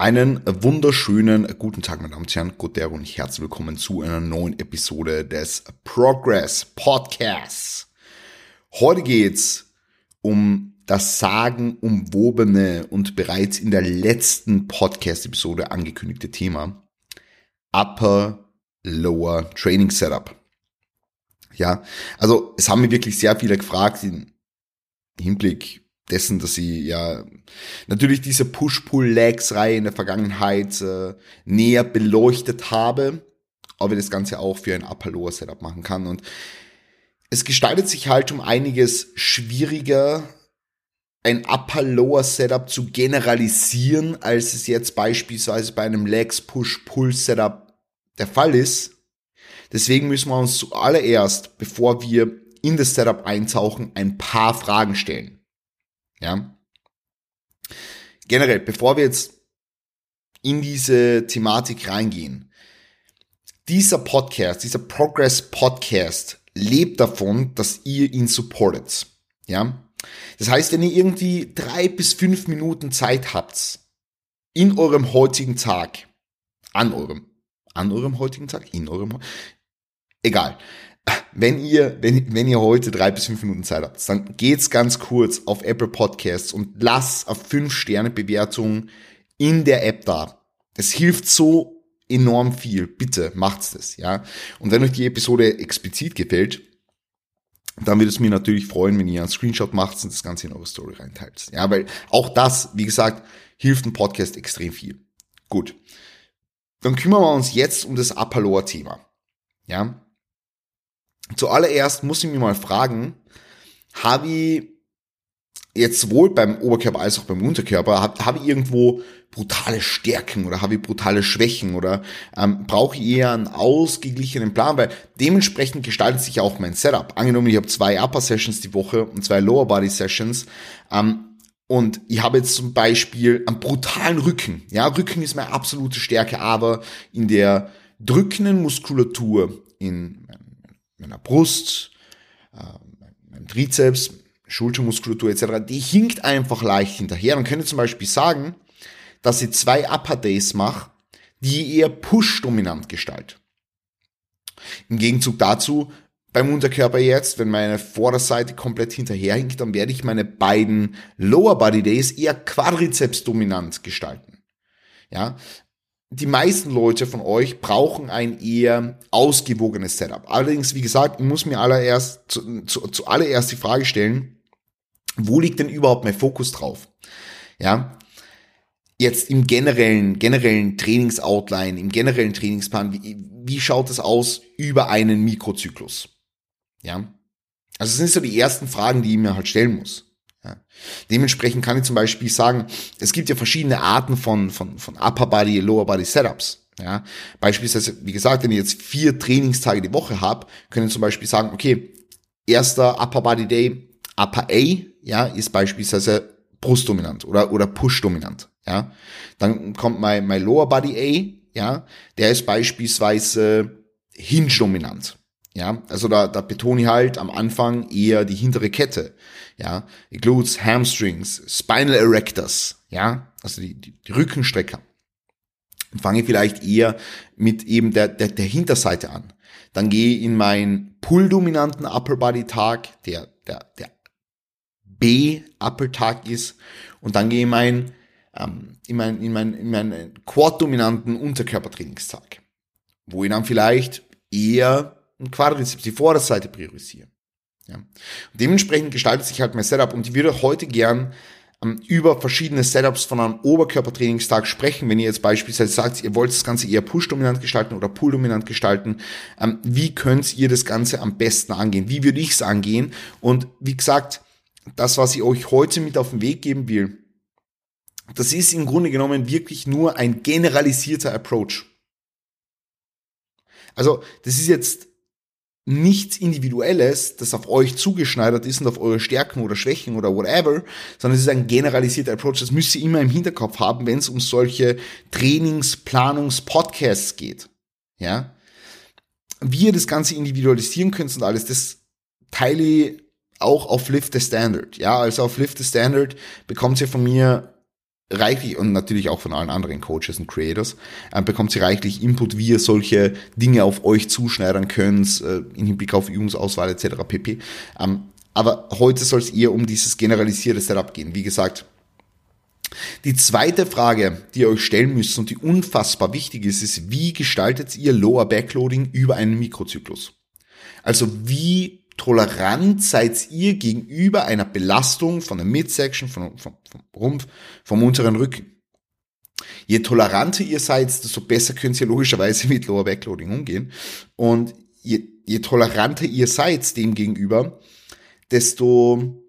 Einen wunderschönen guten Tag, meine Damen und Herren, Gotero und herzlich willkommen zu einer neuen Episode des Progress Podcasts. Heute geht's um das sagenumwobene und bereits in der letzten Podcast-Episode angekündigte Thema Upper Lower Training Setup. Ja, also es haben mir wirklich sehr viele gefragt im Hinblick dessen, dass sie ja natürlich diese Push-Pull-Legs-Reihe in der Vergangenheit äh, näher beleuchtet habe, aber das Ganze auch für ein Upper-Lower-Setup machen kann. Und es gestaltet sich halt um einiges schwieriger, ein Upper-Lower-Setup zu generalisieren, als es jetzt beispielsweise bei einem Legs-Push-Pull-Setup der Fall ist. Deswegen müssen wir uns zuallererst, bevor wir in das Setup eintauchen, ein paar Fragen stellen. Ja. Generell, bevor wir jetzt in diese Thematik reingehen, dieser Podcast, dieser Progress Podcast lebt davon, dass ihr ihn supportet. Ja. Das heißt, wenn ihr irgendwie drei bis fünf Minuten Zeit habt, in eurem heutigen Tag, an eurem, an eurem heutigen Tag, in eurem, egal, wenn ihr, wenn, wenn ihr heute drei bis fünf Minuten Zeit habt, dann geht's ganz kurz auf Apple Podcasts und lasst auf fünf Sterne Bewertung in der App da. Es hilft so enorm viel. Bitte macht's das, ja. Und wenn euch die Episode explizit gefällt, dann würde es mir natürlich freuen, wenn ihr einen Screenshot macht und das Ganze in eure Story reinteilt. Ja, weil auch das, wie gesagt, hilft dem Podcast extrem viel. Gut. Dann kümmern wir uns jetzt um das Apaloa-Thema. Ja, Zuallererst muss ich mich mal fragen, habe ich jetzt sowohl beim Oberkörper als auch beim Unterkörper, habe hab ich irgendwo brutale Stärken oder habe ich brutale Schwächen oder ähm, brauche ich eher einen ausgeglichenen Plan, weil dementsprechend gestaltet sich auch mein Setup. Angenommen, ich habe zwei Upper Sessions die Woche und zwei Lower Body Sessions ähm, und ich habe jetzt zum Beispiel einen brutalen Rücken. Ja, Rücken ist meine absolute Stärke, aber in der drückenden Muskulatur in meiner Brust, äh, meinem Trizeps, Schultermuskulatur etc., die hinkt einfach leicht hinterher. Man könnte zum Beispiel sagen, dass ich zwei Upper Days mache, die eher Push-dominant gestalten. Im Gegenzug dazu, beim Unterkörper jetzt, wenn meine Vorderseite komplett hinterherhinkt, dann werde ich meine beiden Lower Body Days eher Quadrizeps dominant gestalten. Ja, die meisten Leute von euch brauchen ein eher ausgewogenes Setup. Allerdings, wie gesagt, ich muss mir allererst, zu, zu, die Frage stellen, wo liegt denn überhaupt mein Fokus drauf? Ja, jetzt im generellen, generellen Trainingsoutline, im generellen Trainingsplan, wie, wie schaut es aus über einen Mikrozyklus? Ja, also das sind so die ersten Fragen, die ich mir halt stellen muss. Dementsprechend kann ich zum Beispiel sagen, es gibt ja verschiedene Arten von, von, von Upper Body, Lower Body Setups. Ja, beispielsweise, wie gesagt, wenn ich jetzt vier Trainingstage die Woche habe, können zum Beispiel sagen, okay, erster Upper Body Day, Upper A, ja, ist beispielsweise Brustdominant oder, oder Push-dominant, ja. Dann kommt mein, mein Lower Body A, ja, der ist beispielsweise Hinge-dominant, ja, also da, da betone ich halt am Anfang eher die hintere Kette. Ja, Glutes, Hamstrings, Spinal Erectors. Ja, also die, die, die Rückenstrecker. Und fange vielleicht eher mit eben der, der, der Hinterseite an. Dann gehe ich in meinen Pull-dominanten Upper Body Tag, der, der, der B-Upper Tag ist. Und dann gehe ich in meinen, ähm, in meinen, in meinen, in meinen Quad-dominanten Unterkörpertrainingstag. Wo ich dann vielleicht eher und Quadrizeps, die Vorderseite priorisieren. Ja. Dementsprechend gestaltet sich halt mein Setup und ich würde heute gern ähm, über verschiedene Setups von einem Oberkörpertrainingstag sprechen. Wenn ihr jetzt beispielsweise sagt, ihr wollt das Ganze eher Push-dominant gestalten oder Pull-dominant gestalten, ähm, wie könnt ihr das Ganze am besten angehen? Wie würde ich es angehen? Und wie gesagt, das, was ich euch heute mit auf den Weg geben will, das ist im Grunde genommen wirklich nur ein generalisierter Approach. Also, das ist jetzt nichts Individuelles, das auf euch zugeschneidert ist und auf eure Stärken oder Schwächen oder whatever, sondern es ist ein generalisierter Approach. Das müsst ihr immer im Hinterkopf haben, wenn es um solche Trainingsplanungs-Podcasts geht. Ja. Wie ihr das Ganze individualisieren könnt und alles, das teile ich auch auf Lift the Standard. Ja, also auf Lift the Standard bekommt ihr von mir reichlich und natürlich auch von allen anderen Coaches und Creators, äh, bekommt ihr reichlich Input, wie ihr solche Dinge auf euch zuschneidern könnt, äh, im Hinblick auf Übungsauswahl etc. pp. Ähm, aber heute soll es eher um dieses generalisierte Setup gehen. Wie gesagt, die zweite Frage, die ihr euch stellen müsst und die unfassbar wichtig ist, ist, wie gestaltet ihr Lower Backloading über einen Mikrozyklus? Also wie tolerant seid ihr gegenüber einer Belastung von der Midsection, vom, vom, vom Rumpf, vom unteren Rücken? Je toleranter ihr seid, desto besser könnt ihr logischerweise mit Lower Backloading umgehen. Und je, je toleranter ihr seid dem gegenüber, desto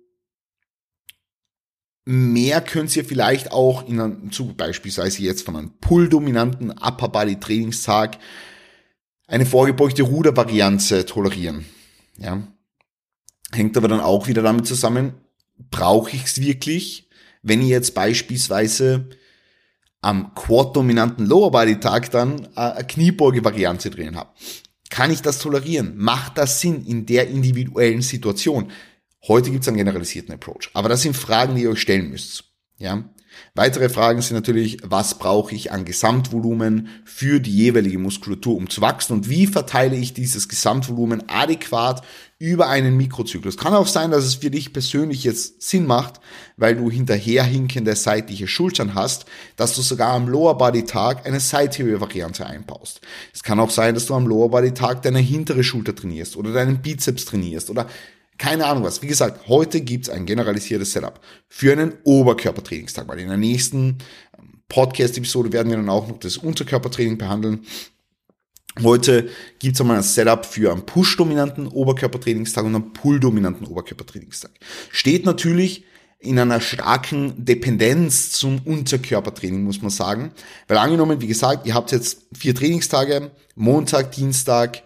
mehr könnt ihr vielleicht auch in einem Zug, beispielsweise jetzt von einem pull-dominanten Upper Body Trainingstag, eine vorgebeugte Rudervariante tolerieren. Ja. Hängt aber dann auch wieder damit zusammen, brauche ich es wirklich, wenn ich jetzt beispielsweise am Quad-dominanten Lower Body Tag dann eine Kniebeuge-Variante drin habe. Kann ich das tolerieren? Macht das Sinn in der individuellen Situation? Heute gibt es einen generalisierten Approach. Aber das sind Fragen, die ihr euch stellen müsst. Ja? Weitere Fragen sind natürlich, was brauche ich an Gesamtvolumen für die jeweilige Muskulatur, um zu wachsen und wie verteile ich dieses Gesamtvolumen adäquat über einen Mikrozyklus. Kann auch sein, dass es für dich persönlich jetzt Sinn macht, weil du hinterherhinkende seitliche Schultern hast, dass du sogar am Lower Body Tag eine Side Variante einbaust. Es kann auch sein, dass du am Lower Body Tag deine hintere Schulter trainierst oder deinen Bizeps trainierst oder keine Ahnung was. Wie gesagt, heute gibt's ein generalisiertes Setup für einen Oberkörpertrainingstag, weil in der nächsten ähm, Podcast-Episode werden wir dann auch noch das Unterkörpertraining behandeln. Heute gibt's einmal ein Setup für einen Push-dominanten Oberkörpertrainingstag und einen Pull-dominanten Oberkörpertrainingstag. Steht natürlich in einer starken Dependenz zum Unterkörpertraining, muss man sagen. Weil angenommen, wie gesagt, ihr habt jetzt vier Trainingstage, Montag, Dienstag,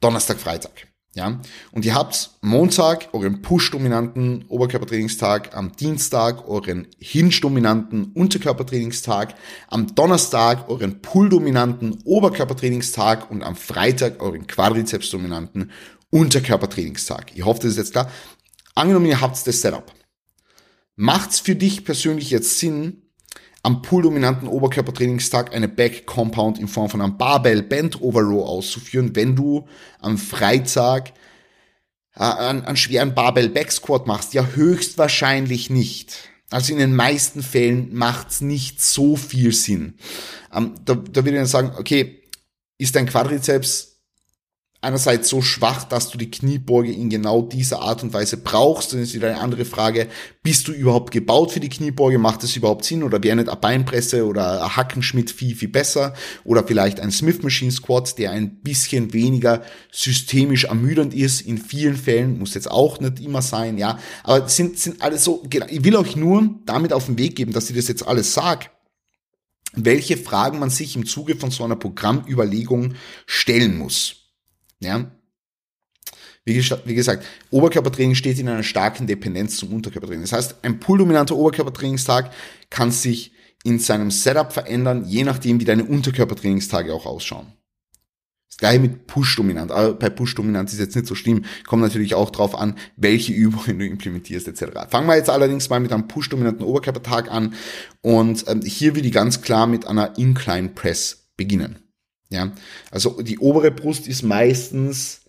Donnerstag, Freitag. Ja, und ihr habt Montag euren Push-dominanten Oberkörpertrainingstag, am Dienstag euren Hinge-dominanten Unterkörpertrainingstag, am Donnerstag euren Pull-dominanten Oberkörpertrainingstag und am Freitag euren Quadrizeps-dominanten Unterkörpertrainingstag. Ich hoffe, das ist jetzt klar. Angenommen, ihr habt das Setup. Macht's für dich persönlich jetzt Sinn, am pull-dominanten Oberkörpertrainingstag eine Back Compound in Form von einem Barbell Bend Over Row auszuführen, wenn du am Freitag äh, einen, einen schweren Barbell Back Squat machst? Ja, höchstwahrscheinlich nicht. Also in den meisten Fällen macht's nicht so viel Sinn. Ähm, da, da würde ich dann sagen, okay, ist dein Quadrizeps einerseits so schwach, dass du die Kniebeuge in genau dieser Art und Weise brauchst. Dann ist wieder eine andere Frage, bist du überhaupt gebaut für die Kniebeuge? Macht es überhaupt Sinn? Oder wäre nicht eine Beinpresse oder ein Hackenschmidt viel, viel besser? Oder vielleicht ein Smith Machine Squat, der ein bisschen weniger systemisch ermüdend ist. In vielen Fällen muss jetzt auch nicht immer sein, ja. Aber sind, sind alles so, genau. Ich will euch nur damit auf den Weg geben, dass ich das jetzt alles sage welche Fragen man sich im Zuge von so einer Programmüberlegung stellen muss. Ja. Wie, wie gesagt, Oberkörpertraining steht in einer starken Dependenz zum Unterkörpertraining. Das heißt, ein pull-dominanter Oberkörpertrainingstag kann sich in seinem Setup verändern, je nachdem, wie deine Unterkörpertrainingstage auch ausschauen. Das gleiche mit Push-dominant. Aber bei Push-dominant ist jetzt nicht so schlimm. Kommt natürlich auch drauf an, welche Übungen du implementierst etc. Fangen wir jetzt allerdings mal mit einem Push-dominanten Oberkörpertag an. Und ähm, hier will ich ganz klar mit einer Incline Press beginnen. Ja, also die obere Brust ist meistens,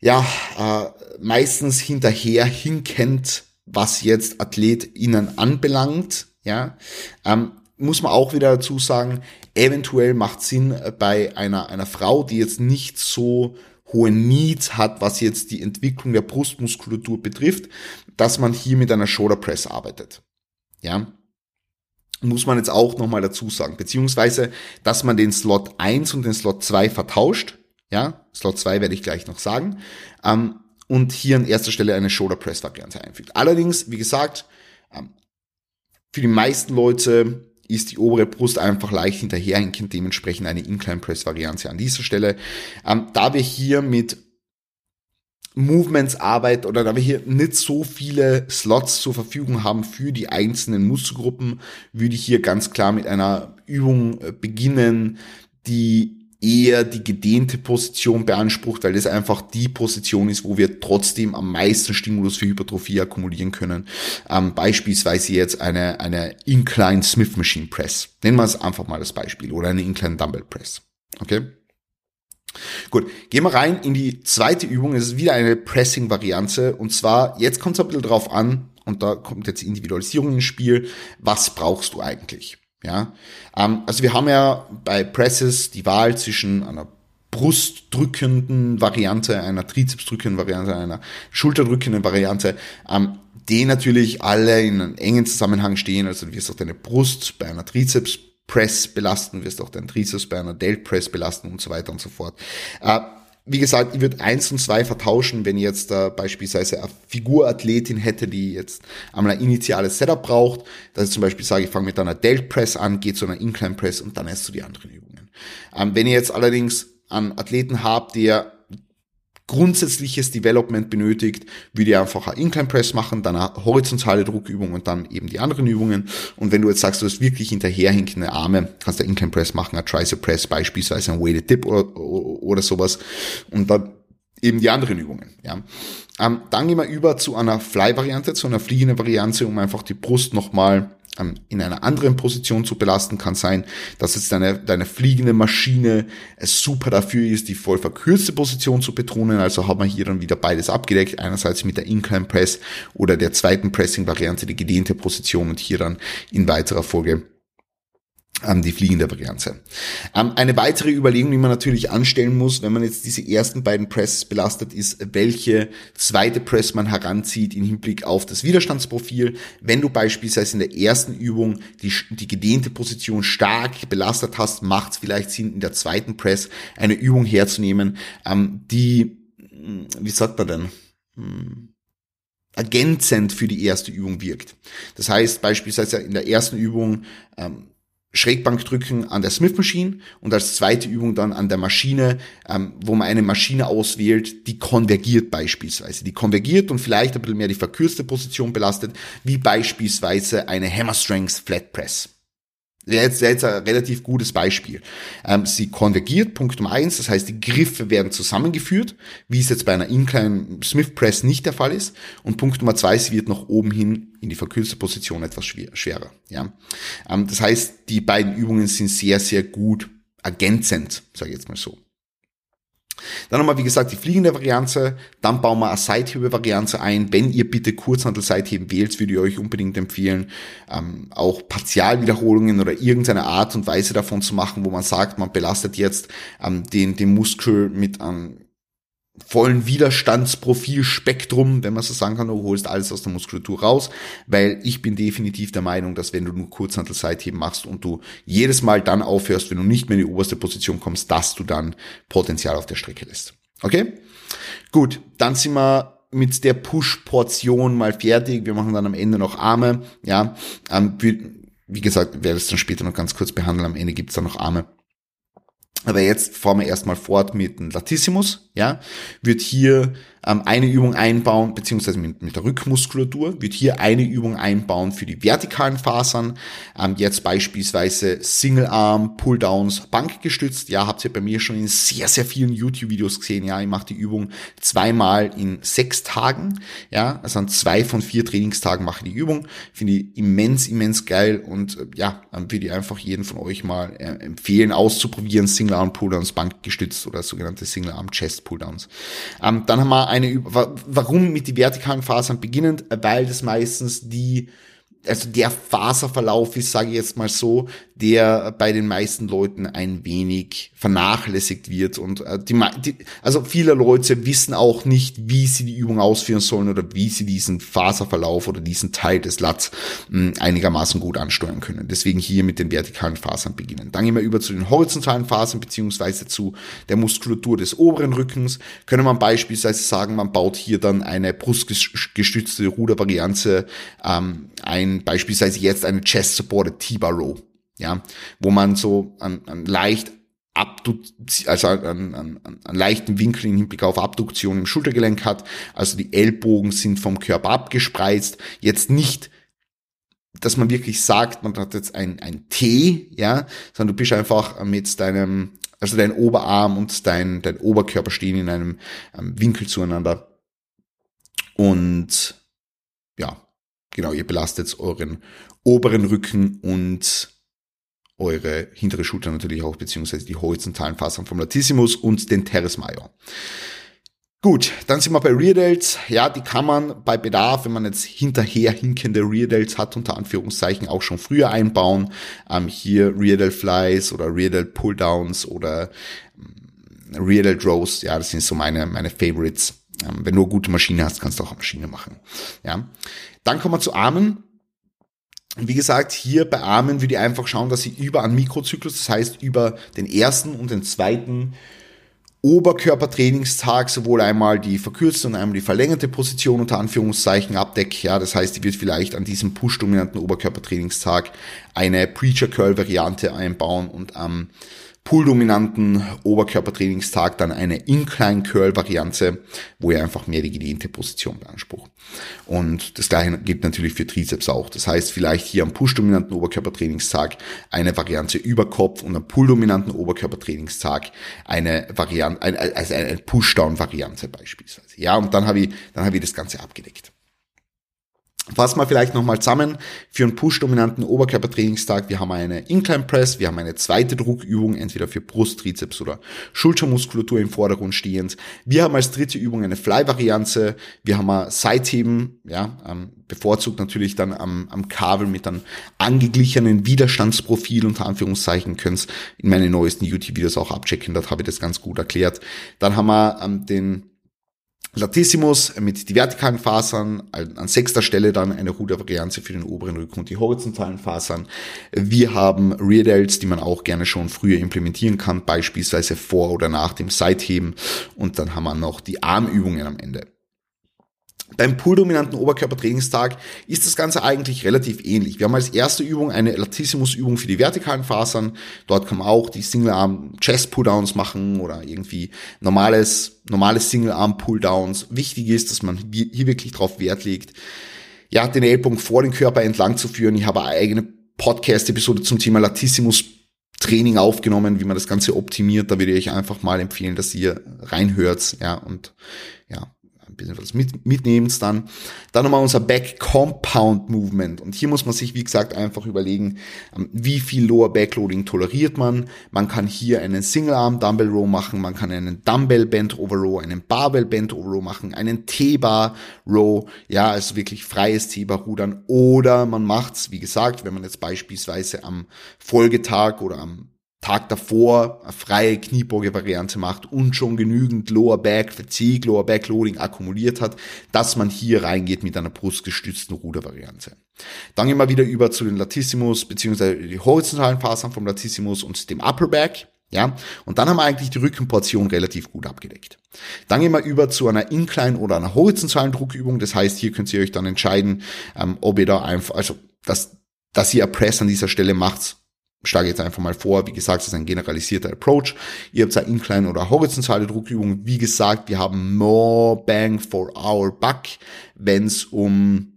ja, äh, meistens hinterher hinkend, was jetzt AthletInnen anbelangt. Ja, ähm, muss man auch wieder dazu sagen, eventuell macht Sinn bei einer, einer Frau, die jetzt nicht so hohe Needs hat, was jetzt die Entwicklung der Brustmuskulatur betrifft, dass man hier mit einer Shoulder Press arbeitet. Ja, muss man jetzt auch nochmal dazu sagen. Beziehungsweise, dass man den Slot 1 und den Slot 2 vertauscht. Ja, Slot 2 werde ich gleich noch sagen. Ähm, und hier an erster Stelle eine Shoulder Press Variante einfügt. Allerdings, wie gesagt, ähm, für die meisten Leute ist die obere Brust einfach leicht hinterherhinkend, dementsprechend eine Incline Press Variante an dieser Stelle. Ähm, da wir hier mit Movements Arbeit oder da wir hier nicht so viele Slots zur Verfügung haben für die einzelnen Muskelgruppen, würde ich hier ganz klar mit einer Übung äh, beginnen, die eher die gedehnte Position beansprucht, weil das einfach die Position ist, wo wir trotzdem am meisten Stimulus für Hypertrophie akkumulieren können. Ähm, beispielsweise jetzt eine, eine Incline Smith Machine Press. Nennen wir es einfach mal das Beispiel. Oder eine Incline Dumbbell Press. Okay? Gut, gehen wir rein in die zweite Übung. Es ist wieder eine Pressing-Variante. Und zwar, jetzt kommt es ein bisschen drauf an, und da kommt jetzt Individualisierung ins Spiel. Was brauchst du eigentlich? Ja, ähm, also wir haben ja bei Presses die Wahl zwischen einer brustdrückenden Variante, einer trizepsdrückenden Variante, einer schulterdrückenden Variante, ähm, die natürlich alle in einem engen Zusammenhang stehen. Also du wirst auch deine Brust bei einer Trizeps Press belasten, wirst auch deinen Triceps bei einer Delt Press belasten und so weiter und so fort. Äh, wie gesagt, ich würde eins und zwei vertauschen, wenn jetzt äh, beispielsweise eine Figurathletin hätte, die jetzt einmal ein initiales Setup braucht, dass ich zum Beispiel sage, ich fange mit einer Delt Press an, gehe zu einer Incline Press und dann erst zu die anderen Übungen. Ähm, wenn ihr jetzt allerdings einen Athleten habt, der grundsätzliches Development benötigt, würde ich einfach ein Incline Press machen, dann eine horizontale Druckübung und dann eben die anderen Übungen. Und wenn du jetzt sagst, du hast wirklich hinterherhinkende Arme, kannst du Incline Press machen, ein Tricep Press, beispielsweise ein Weighted Dip oder, oder sowas. Und dann eben die anderen Übungen. Ja. Ähm, dann gehen wir über zu einer Fly-Variante, zu einer fliegenden Variante, um einfach die Brust nochmal in einer anderen Position zu belasten, kann sein, dass jetzt deine, deine fliegende Maschine super dafür ist, die voll verkürzte Position zu betonen. Also haben wir hier dann wieder beides abgedeckt. Einerseits mit der Incline Press oder der zweiten Pressing-Variante, die gedehnte Position und hier dann in weiterer Folge ähm, die fliegende Variante. Ähm, eine weitere Überlegung, die man natürlich anstellen muss, wenn man jetzt diese ersten beiden Presses belastet, ist, welche zweite Press man heranzieht im Hinblick auf das Widerstandsprofil. Wenn du beispielsweise in der ersten Übung die, die gedehnte Position stark belastet hast, macht es vielleicht Sinn, in der zweiten Press eine Übung herzunehmen, ähm, die, hm, wie sagt man denn, hm, ergänzend für die erste Übung wirkt. Das heißt beispielsweise in der ersten Übung ähm, Schrägbankdrücken an der Smith Machine und als zweite Übung dann an der Maschine, ähm, wo man eine Maschine auswählt, die konvergiert beispielsweise. Die konvergiert und vielleicht ein bisschen mehr die verkürzte Position belastet, wie beispielsweise eine Hammer Strength Flat Press jetzt, jetzt ein relativ gutes Beispiel. Ähm, sie konvergiert, Punkt Nummer eins, das heißt, die Griffe werden zusammengeführt, wie es jetzt bei einer Incline Smith Press nicht der Fall ist. Und Punkt Nummer zwei, sie wird nach oben hin in die verkürzte Position etwas schwer, schwerer. Ja? Ähm, das heißt, die beiden Übungen sind sehr, sehr gut ergänzend, sage ich jetzt mal so. Dann haben wir, wie gesagt, die fliegende Variante. Dann bauen wir eine Seithebe-Variante ein. Wenn ihr bitte Kurzhandel-Seitheben wählt, würde ich euch unbedingt empfehlen, ähm, auch Partialwiederholungen oder irgendeine Art und Weise davon zu machen, wo man sagt, man belastet jetzt ähm, den, den Muskel mit einem vollen Widerstandsprofilspektrum, wenn man so sagen kann, du holst alles aus der Muskulatur raus, weil ich bin definitiv der Meinung, dass wenn du nur Kurzhantel-Seitheben machst und du jedes Mal dann aufhörst, wenn du nicht mehr in die oberste Position kommst, dass du dann Potenzial auf der Strecke lässt. Okay? Gut, dann sind wir mit der Push-Portion mal fertig. Wir machen dann am Ende noch Arme. Ja, ähm, wie gesagt, werde es dann später noch ganz kurz behandeln. Am Ende gibt's dann noch Arme. Aber jetzt fahren wir erstmal fort mit dem Latissimus, ja, wird hier ähm, eine Übung einbauen, beziehungsweise mit, mit der Rückmuskulatur, wird hier eine Übung einbauen für die vertikalen Fasern, ähm, jetzt beispielsweise Single Arm, Pulldowns, Bankgestützt, ja, habt ihr bei mir schon in sehr, sehr vielen YouTube-Videos gesehen, ja, ich mache die Übung zweimal in sechs Tagen, ja, also an zwei von vier Trainingstagen mache ich die Übung, finde ich immens, immens geil und äh, ja, dann würde ich einfach jeden von euch mal äh, empfehlen, auszuprobieren, Single Arm Pulldowns, Bankgestützt oder sogenannte Single Arm Chest Pulldowns. Ähm, dann haben wir eine, warum mit die vertikalen Fasern beginnend? Weil das meistens die also der Faserverlauf ist, sage ich jetzt mal so, der bei den meisten Leuten ein wenig vernachlässigt wird und äh, die, die, also viele Leute wissen auch nicht, wie sie die Übung ausführen sollen oder wie sie diesen Faserverlauf oder diesen Teil des Lats mh, einigermaßen gut ansteuern können. Deswegen hier mit den vertikalen Fasern beginnen. Dann gehen wir über zu den horizontalen Fasern beziehungsweise zu der Muskulatur des oberen Rückens. Können man beispielsweise sagen, man baut hier dann eine brustgestützte Rudervariante ähm, ein ein beispielsweise jetzt eine Chest Supported T-Bar Row, ja, wo man so an, an leicht also einen, einen, einen leichten Winkel im Hinblick auf Abduktion im Schultergelenk hat. Also die Ellbogen sind vom Körper abgespreizt. Jetzt nicht, dass man wirklich sagt, man hat jetzt ein, ein T, ja, sondern du bist einfach mit deinem Also dein Oberarm und dein, dein Oberkörper stehen in einem ähm, Winkel zueinander. Und ja, genau, ihr belastet euren oberen Rücken und eure hintere Schulter natürlich auch, beziehungsweise die horizontalen Fasern vom Latissimus und den Teres Major. Gut, dann sind wir bei Rear Delts. Ja, die kann man bei Bedarf, wenn man jetzt hinterher hinkende Rear Delts hat, unter Anführungszeichen auch schon früher einbauen. Ähm, hier Rear Delt Flies oder Rear Delt Pull Downs oder ähm, Rear Delt Rows. Ja, das sind so meine, meine Favorites. Ähm, wenn du eine gute Maschine hast, kannst du auch eine Maschine machen. Ja. Dann kommen wir zu Armen. Wie gesagt, hier bei Armen würde ich einfach schauen, dass sie über einen Mikrozyklus, das heißt über den ersten und den zweiten Oberkörpertrainingstag sowohl einmal die verkürzte und einmal die verlängerte Position unter Anführungszeichen abdeckt. Ja, das heißt, die wird vielleicht an diesem push-dominanten Oberkörpertrainingstag eine Preacher Curl Variante einbauen und am pooldominanten Oberkörpertrainingstag dann eine Incline Curl Variante, wo ihr einfach mehr die gedehnte Position beansprucht. Und das gleiche gilt natürlich für Trizeps auch. Das heißt, vielleicht hier am push-dominanten Oberkörpertrainingstag eine Variante über Kopf und am pool-dominanten Oberkörpertrainingstag eine Variante, also eine Push-Down Variante beispielsweise. Ja, und dann habe ich, dann habe ich das Ganze abgedeckt. Fassen wir vielleicht nochmal zusammen für einen Push-dominanten Oberkörpertrainingstag. Wir haben eine Incline Press, wir haben eine zweite Druckübung, entweder für Brust, Trizeps oder Schultermuskulatur im Vordergrund stehend. Wir haben als dritte Übung eine Fly-Variante. Wir haben ein Seitheben, ja, ähm, bevorzugt natürlich dann am, am Kabel mit einem angeglichenen Widerstandsprofil unter Anführungszeichen. Könnt in meinen neuesten YouTube-Videos auch abchecken, dort habe ich das ganz gut erklärt. Dann haben wir ähm, den Latissimus mit die vertikalen Fasern, an sechster Stelle dann eine Rudervariante für den oberen Rücken und die horizontalen Fasern. Wir haben Rear Delts, die man auch gerne schon früher implementieren kann, beispielsweise vor oder nach dem Seitheben. Und dann haben wir noch die Armübungen am Ende. Beim pooldominanten Oberkörpertrainingstag ist das Ganze eigentlich relativ ähnlich. Wir haben als erste Übung eine Latissimus-Übung für die vertikalen Fasern. Dort kann man auch die Single-Arm Chest Pull-Downs machen oder irgendwie normales, normales Single-Arm Pull-Downs. Wichtig ist, dass man hier wirklich drauf Wert legt, ja, den Ellbogen vor den Körper entlang zu führen. Ich habe eine eigene Podcast-Episode zum Thema Latissimus Training aufgenommen, wie man das Ganze optimiert. Da würde ich einfach mal empfehlen, dass ihr reinhört, ja, und ja, bisschen was mit, mitnehmst dann. Dann nochmal unser Back Compound Movement. Und hier muss man sich, wie gesagt, einfach überlegen, ähm, wie viel Lower Backloading toleriert man. Man kann hier einen Single Arm Dumbbell Row machen, man kann einen Dumbbell Bend Over Row, einen Barbell Bend Over Row machen, einen T-Bar Row, ja, also wirklich freies T-Bar Rudern. Oder man macht's, wie gesagt, wenn man jetzt beispielsweise am Folgetag oder am Tag davor eine freie Kniebeuge-Variante macht und schon genügend Lower Back Fatigue, Lower Back Loading akkumuliert hat, dass man hier reingeht mit einer brustgestützten Rudervariante. Dann gehen wir wieder über zu den Latissimus beziehungsweise die horizontalen Fasern vom Latissimus und dem Upper Back. Ja, und dann haben wir eigentlich die Rückenportion relativ gut abgedeckt. Dann gehen wir über zu einer Incline oder einer horizontalen Druckübung. Das heißt, hier könnt ihr euch dann entscheiden, ähm, ob ihr da einfach, also dass, dass ihr Press an dieser Stelle macht, schlage jetzt einfach mal vor, wie gesagt, das ist ein generalisierter Approach. Ihr habt eine Incline oder horizontale Druckübung. Wie gesagt, wir haben more bang for our buck, wenn es um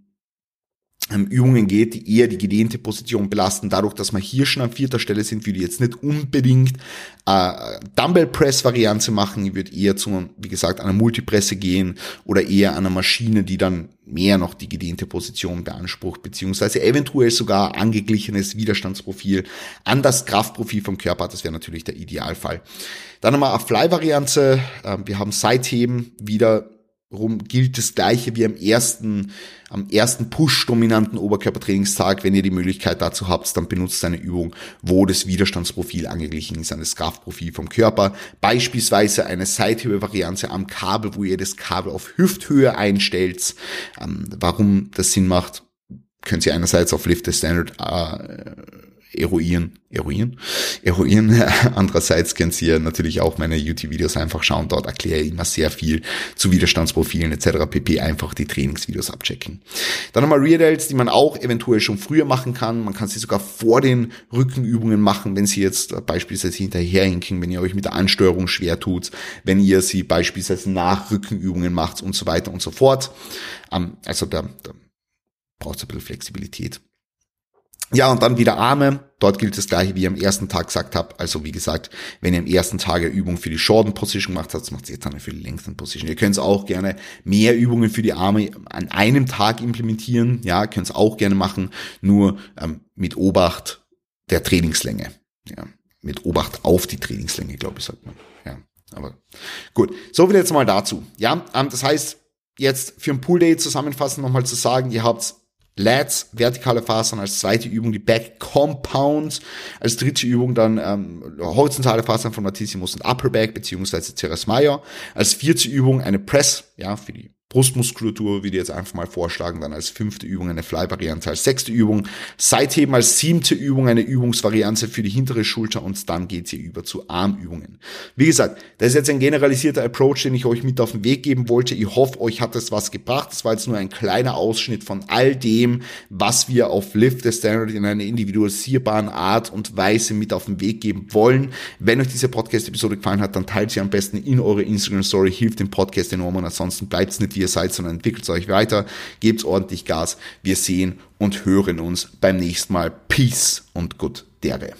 Übungen geht, die eher die gedehnte Position belasten. Dadurch, dass wir hier schon an vierter Stelle sind, würde ich jetzt nicht unbedingt äh, Dumbbell Press Variante machen. Ich würde eher zu, wie gesagt, einer Multipresse gehen oder eher einer Maschine, die dann mehr noch die gedehnte Position beansprucht, beziehungsweise eventuell sogar angeglichenes Widerstandsprofil an das Kraftprofil vom Körper. Das wäre natürlich der Idealfall. Dann nochmal eine Fly-Variante. Ähm, wir haben Seitheben, wieder rum gilt das gleiche wie am ersten, am ersten Push-dominanten Oberkörpertrainingstag. Wenn ihr die Möglichkeit dazu habt, dann benutzt eine Übung, wo das Widerstandsprofil angeglichen ist an das Kraftprofil vom Körper. Beispielsweise eine Seithebe-Variante am Kabel, wo ihr das Kabel auf Hüfthöhe einstellt. Ähm, warum das Sinn macht, könnt ihr einerseits auf Lift the Standard äh, eruieren, eruieren, eruieren. Andererseits könnt ihr natürlich auch meine YouTube-Videos einfach schauen. Dort erkläre ich immer sehr viel zu Widerstandsprofilen etc. pp. Einfach die Trainingsvideos abchecken. Dann nochmal Rear Delts, die man auch eventuell schon früher machen kann. Man kann sie sogar vor den Rückenübungen machen, wenn sie jetzt beispielsweise hinterherhinken, wenn ihr euch mit der Ansteuerung schwer tut, wenn ihr sie beispielsweise nach Rückenübungen macht und so weiter und so fort. Ähm, also da, da braucht es ein bisschen Flexibilität. Ja, und dann wieder Arme. Dort gilt das gleiche, wie ich am ersten Tag gesagt habe. Also wie gesagt, wenn ihr am ersten Tag eine Übung für die Shorten Position gemacht habt, macht ihr jetzt dann für die Lengthen Position. Ihr könnt auch gerne mehr Übungen für die Arme an einem Tag implementieren. Ja, könnt es auch gerne machen, nur ähm, mit Obacht der Trainingslänge. Ja, mit Obacht auf die Trainingslänge, glaube ich, sagt man. Ja, aber gut. So viel jetzt mal dazu. Ja, ähm, das heißt, jetzt für ein Pool Day zusammenfassend nochmal zu sagen, ihr habt Lats, vertikale Fasern als zweite Übung, die Back Compounds, als dritte Übung dann ähm, horizontale Fasern von Latissimus und Upper Back beziehungsweise Teres Major, als vierte Übung eine Press, ja, für die Brustmuskulatur, wie die jetzt einfach mal vorschlagen, dann als fünfte Übung eine Fly-Variante, als sechste Übung, Seitheben als siebte Übung eine Übungsvariante für die hintere Schulter und dann geht's hier über zu Armübungen. Wie gesagt, das ist jetzt ein generalisierter Approach, den ich euch mit auf den Weg geben wollte. Ich hoffe, euch hat das was gebracht. Das war jetzt nur ein kleiner Ausschnitt von all dem, was wir auf Lift the Standard in einer individualisierbaren Art und Weise mit auf den Weg geben wollen. Wenn euch diese Podcast-Episode gefallen hat, dann teilt sie am besten in eure Instagram-Story, hilft dem Podcast enorm und ansonsten bleibt's nicht wie ihr seid, sondern entwickelt euch weiter, gebt ordentlich Gas. Wir sehen und hören uns beim nächsten Mal. Peace und good Dere.